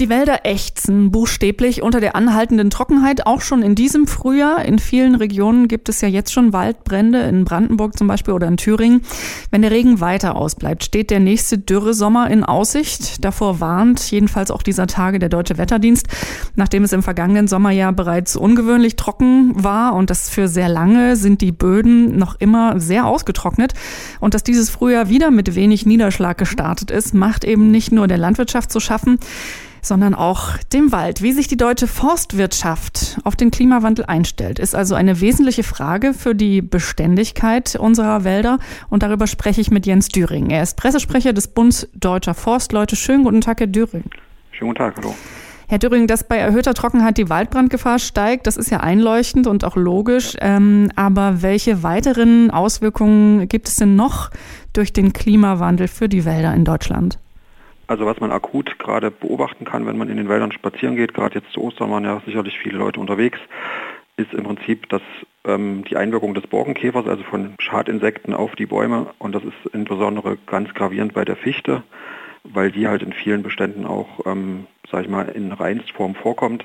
Die Wälder ächzen buchstäblich unter der anhaltenden Trockenheit, auch schon in diesem Frühjahr. In vielen Regionen gibt es ja jetzt schon Waldbrände, in Brandenburg zum Beispiel oder in Thüringen. Wenn der Regen weiter ausbleibt, steht der nächste Dürresommer in Aussicht. Davor warnt jedenfalls auch dieser Tage der Deutsche Wetterdienst, nachdem es im vergangenen Sommerjahr bereits ungewöhnlich trocken war und das für sehr lange sind die Böden noch immer sehr ausgetrocknet. Und dass dieses Frühjahr wieder mit wenig Niederschlag gestartet ist, macht eben nicht nur der Landwirtschaft zu schaffen, sondern auch dem Wald. Wie sich die deutsche Forstwirtschaft auf den Klimawandel einstellt, ist also eine wesentliche Frage für die Beständigkeit unserer Wälder. Und darüber spreche ich mit Jens Düring. Er ist Pressesprecher des Bundes Deutscher Forstleute. Schönen guten Tag, Herr Düring. Schönen guten Tag, hallo. Herr Düring, dass bei erhöhter Trockenheit die Waldbrandgefahr steigt, das ist ja einleuchtend und auch logisch. Ähm, aber welche weiteren Auswirkungen gibt es denn noch durch den Klimawandel für die Wälder in Deutschland? Also was man akut gerade beobachten kann, wenn man in den Wäldern spazieren geht, gerade jetzt zu Ostern waren ja sicherlich viele Leute unterwegs, ist im Prinzip dass ähm, die Einwirkung des Borkenkäfers, also von Schadinsekten auf die Bäume. Und das ist insbesondere ganz gravierend bei der Fichte, weil die halt in vielen Beständen auch, ähm, sage ich mal, in Reinstform vorkommt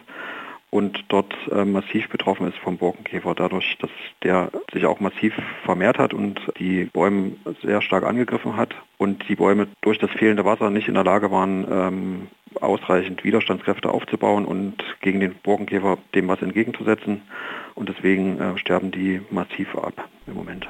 und dort äh, massiv betroffen ist vom Borkenkäfer, dadurch, dass der sich auch massiv vermehrt hat und die Bäume sehr stark angegriffen hat und die Bäume durch das fehlende Wasser nicht in der Lage waren, ähm, ausreichend Widerstandskräfte aufzubauen und gegen den Borkenkäfer dem was entgegenzusetzen. Und deswegen äh, sterben die massiv ab im Moment.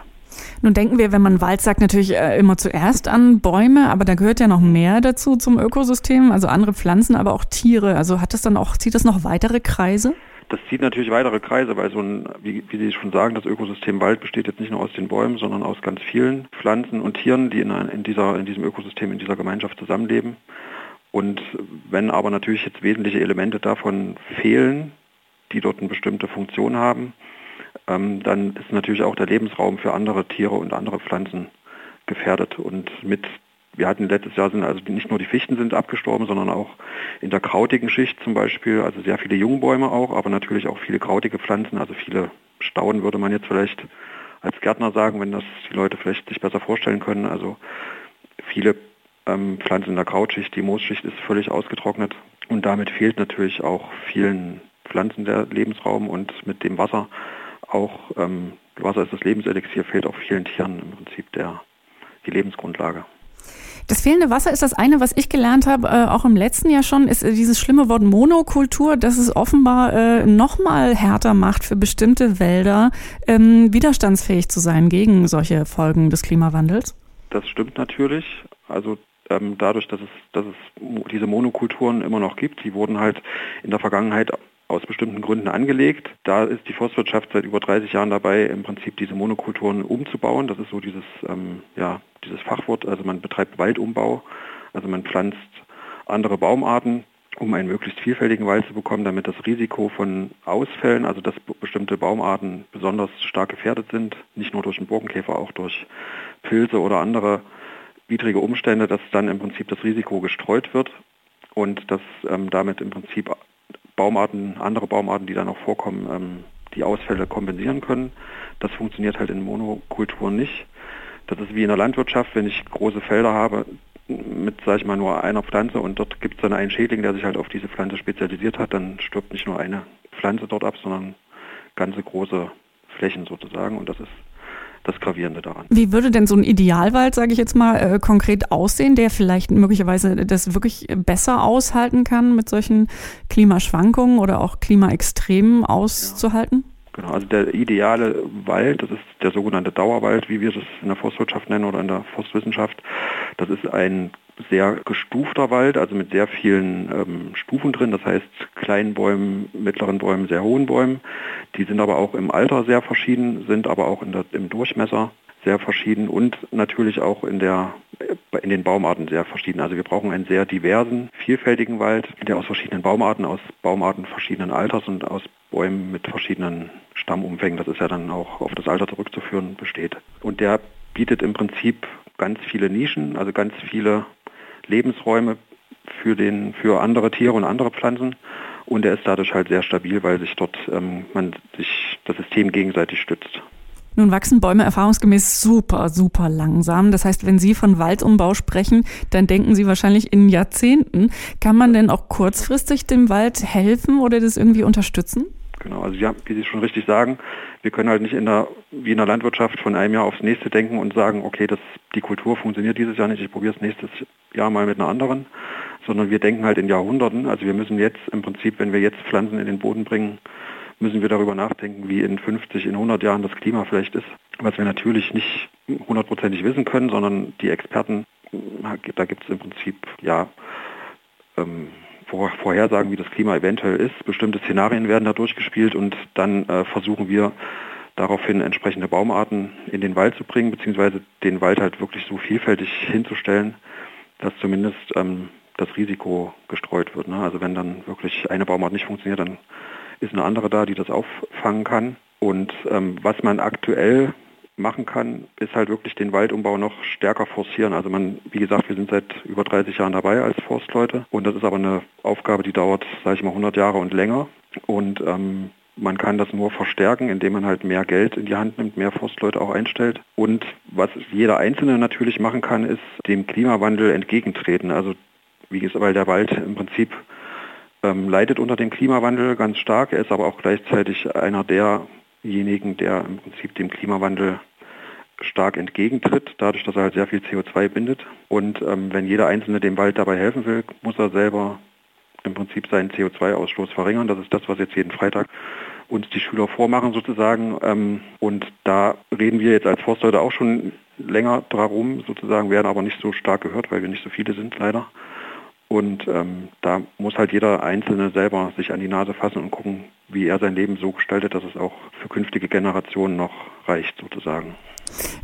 Nun denken wir, wenn man Wald sagt, natürlich äh, immer zuerst an Bäume, aber da gehört ja noch mehr dazu zum Ökosystem, also andere Pflanzen, aber auch Tiere. Also hat das dann auch, zieht das noch weitere Kreise? Das zieht natürlich weitere Kreise, weil so ein, wie, wie, Sie schon sagen, das Ökosystem Wald besteht jetzt nicht nur aus den Bäumen, sondern aus ganz vielen Pflanzen und Tieren, die in, in, dieser, in diesem Ökosystem, in dieser Gemeinschaft zusammenleben. Und wenn aber natürlich jetzt wesentliche Elemente davon fehlen, die dort eine bestimmte Funktion haben, dann ist natürlich auch der Lebensraum für andere Tiere und andere Pflanzen gefährdet. Und mit, wir hatten letztes Jahr sind also nicht nur die Fichten sind abgestorben, sondern auch in der krautigen Schicht zum Beispiel, also sehr viele Jungbäume auch, aber natürlich auch viele krautige Pflanzen, also viele Stauden würde man jetzt vielleicht als Gärtner sagen, wenn das die Leute vielleicht sich besser vorstellen können. Also viele ähm, Pflanzen in der Krautschicht, die Moosschicht ist völlig ausgetrocknet und damit fehlt natürlich auch vielen Pflanzen der Lebensraum und mit dem Wasser auch ähm, Wasser ist das Lebenselixier, fehlt auch vielen Tieren im Prinzip der, die Lebensgrundlage. Das fehlende Wasser ist das eine, was ich gelernt habe, äh, auch im letzten Jahr schon, ist äh, dieses schlimme Wort Monokultur, das es offenbar äh, noch mal härter macht für bestimmte Wälder, ähm, widerstandsfähig zu sein gegen solche Folgen des Klimawandels. Das stimmt natürlich. Also ähm, dadurch, dass es, dass es diese Monokulturen immer noch gibt, die wurden halt in der Vergangenheit aus bestimmten Gründen angelegt. Da ist die Forstwirtschaft seit über 30 Jahren dabei, im Prinzip diese Monokulturen umzubauen. Das ist so dieses, ähm, ja, dieses Fachwort. Also man betreibt Waldumbau. Also man pflanzt andere Baumarten, um einen möglichst vielfältigen Wald zu bekommen, damit das Risiko von Ausfällen, also dass bestimmte Baumarten besonders stark gefährdet sind, nicht nur durch den Borkenkäfer, auch durch Pilze oder andere widrige Umstände, dass dann im Prinzip das Risiko gestreut wird und dass ähm, damit im Prinzip Baumarten, andere Baumarten, die da noch vorkommen, ähm, die Ausfälle kompensieren können. Das funktioniert halt in Monokulturen nicht. Das ist wie in der Landwirtschaft, wenn ich große Felder habe mit, sage ich mal, nur einer Pflanze und dort gibt es dann einen Schädling, der sich halt auf diese Pflanze spezialisiert hat, dann stirbt nicht nur eine Pflanze dort ab, sondern ganze große Flächen sozusagen und das ist das Gravierende daran. Wie würde denn so ein Idealwald, sage ich jetzt mal, äh, konkret aussehen, der vielleicht möglicherweise das wirklich besser aushalten kann, mit solchen Klimaschwankungen oder auch Klimaextremen auszuhalten? Ja. Genau, also der ideale Wald, das ist der sogenannte Dauerwald, wie wir das in der Forstwirtschaft nennen oder in der Forstwissenschaft. Das ist ein sehr gestufter Wald, also mit sehr vielen ähm, Stufen drin, das heißt kleinen Bäumen, mittleren Bäumen, sehr hohen Bäumen. Die sind aber auch im Alter sehr verschieden, sind aber auch der, im Durchmesser sehr verschieden und natürlich auch in, der, in den Baumarten sehr verschieden. Also wir brauchen einen sehr diversen, vielfältigen Wald, der aus verschiedenen Baumarten, aus Baumarten verschiedenen Alters und aus Bäumen mit verschiedenen Stammumfängen, das ist ja dann auch auf das Alter zurückzuführen, besteht. Und der bietet im Prinzip ganz viele Nischen, also ganz viele Lebensräume für, den, für andere Tiere und andere Pflanzen. Und er ist dadurch halt sehr stabil, weil sich dort ähm, man sich das System gegenseitig stützt. Nun wachsen Bäume erfahrungsgemäß super, super langsam. Das heißt, wenn Sie von Waldumbau sprechen, dann denken Sie wahrscheinlich in Jahrzehnten. Kann man denn auch kurzfristig dem Wald helfen oder das irgendwie unterstützen? Genau, also ja, wie Sie schon richtig sagen, wir können halt nicht in der, wie in der Landwirtschaft von einem Jahr aufs nächste denken und sagen, okay, das, die Kultur funktioniert dieses Jahr nicht, ich probiere es nächstes Jahr mal mit einer anderen, sondern wir denken halt in Jahrhunderten. Also wir müssen jetzt im Prinzip, wenn wir jetzt Pflanzen in den Boden bringen, müssen wir darüber nachdenken, wie in 50, in 100 Jahren das Klima vielleicht ist, was wir natürlich nicht hundertprozentig wissen können, sondern die Experten, da gibt es im Prinzip ja ähm, Vorhersagen, wie das Klima eventuell ist. Bestimmte Szenarien werden da durchgespielt und dann äh, versuchen wir daraufhin entsprechende Baumarten in den Wald zu bringen, beziehungsweise den Wald halt wirklich so vielfältig hinzustellen, dass zumindest ähm, das Risiko gestreut wird. Ne? Also wenn dann wirklich eine Baumart nicht funktioniert, dann ist eine andere da, die das auffangen kann. Und ähm, was man aktuell machen kann, ist halt wirklich den Waldumbau noch stärker forcieren. Also man, wie gesagt, wir sind seit über 30 Jahren dabei als Forstleute und das ist aber eine Aufgabe, die dauert, sage ich mal, 100 Jahre und länger. Und ähm, man kann das nur verstärken, indem man halt mehr Geld in die Hand nimmt, mehr Forstleute auch einstellt. Und was jeder Einzelne natürlich machen kann, ist dem Klimawandel entgegentreten. Also wie gesagt, weil der Wald im Prinzip ähm, leidet unter dem Klimawandel ganz stark. Er ist aber auch gleichzeitig einer derjenigen, der im Prinzip dem Klimawandel stark entgegentritt, dadurch, dass er halt sehr viel CO2 bindet. Und ähm, wenn jeder Einzelne dem Wald dabei helfen will, muss er selber im Prinzip seinen CO2-Ausstoß verringern. Das ist das, was jetzt jeden Freitag uns die Schüler vormachen sozusagen. Ähm, und da reden wir jetzt als Forstleute auch schon länger darum, sozusagen, werden aber nicht so stark gehört, weil wir nicht so viele sind leider. Und ähm, da muss halt jeder Einzelne selber sich an die Nase fassen und gucken, wie er sein Leben so gestaltet, dass es auch für künftige Generationen noch reicht sozusagen.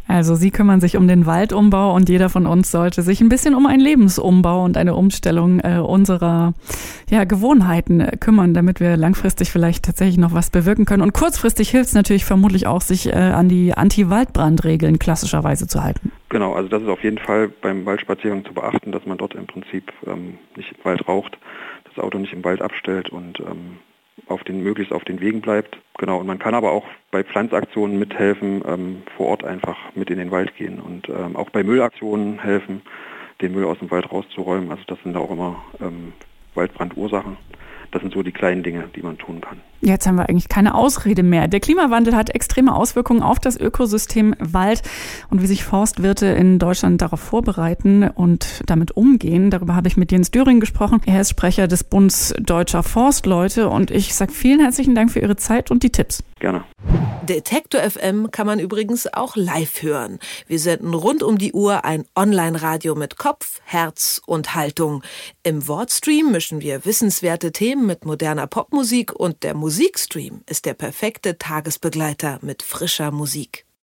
Also Sie kümmern sich um den Waldumbau und jeder von uns sollte sich ein bisschen um einen Lebensumbau und eine Umstellung äh, unserer ja, Gewohnheiten äh, kümmern, damit wir langfristig vielleicht tatsächlich noch was bewirken können. Und kurzfristig hilft es natürlich vermutlich auch, sich äh, an die Anti-Waldbrandregeln klassischerweise zu halten. Genau, also das ist auf jeden Fall beim Waldspaziergang zu beachten, dass man dort im Prinzip ähm, nicht im Wald raucht, das Auto nicht im Wald abstellt und ähm, auf den, möglichst auf den Wegen bleibt. Genau, und man kann aber auch bei Pflanzaktionen mithelfen, ähm, vor Ort einfach mit in den Wald gehen und ähm, auch bei Müllaktionen helfen, den Müll aus dem Wald rauszuräumen. Also das sind auch immer ähm, Waldbrandursachen. Das sind so die kleinen Dinge, die man tun kann. Jetzt haben wir eigentlich keine Ausrede mehr. Der Klimawandel hat extreme Auswirkungen auf das Ökosystem Wald und wie sich Forstwirte in Deutschland darauf vorbereiten und damit umgehen. Darüber habe ich mit Jens Döring gesprochen. Er ist Sprecher des Bundes Deutscher Forstleute und ich sage vielen herzlichen Dank für Ihre Zeit und die Tipps. Gerne. Detektor FM kann man übrigens auch live hören. Wir senden rund um die Uhr ein Online-Radio mit Kopf, Herz und Haltung. Im Wortstream mischen wir wissenswerte Themen mit moderner Popmusik und der Musikstream ist der perfekte Tagesbegleiter mit frischer Musik.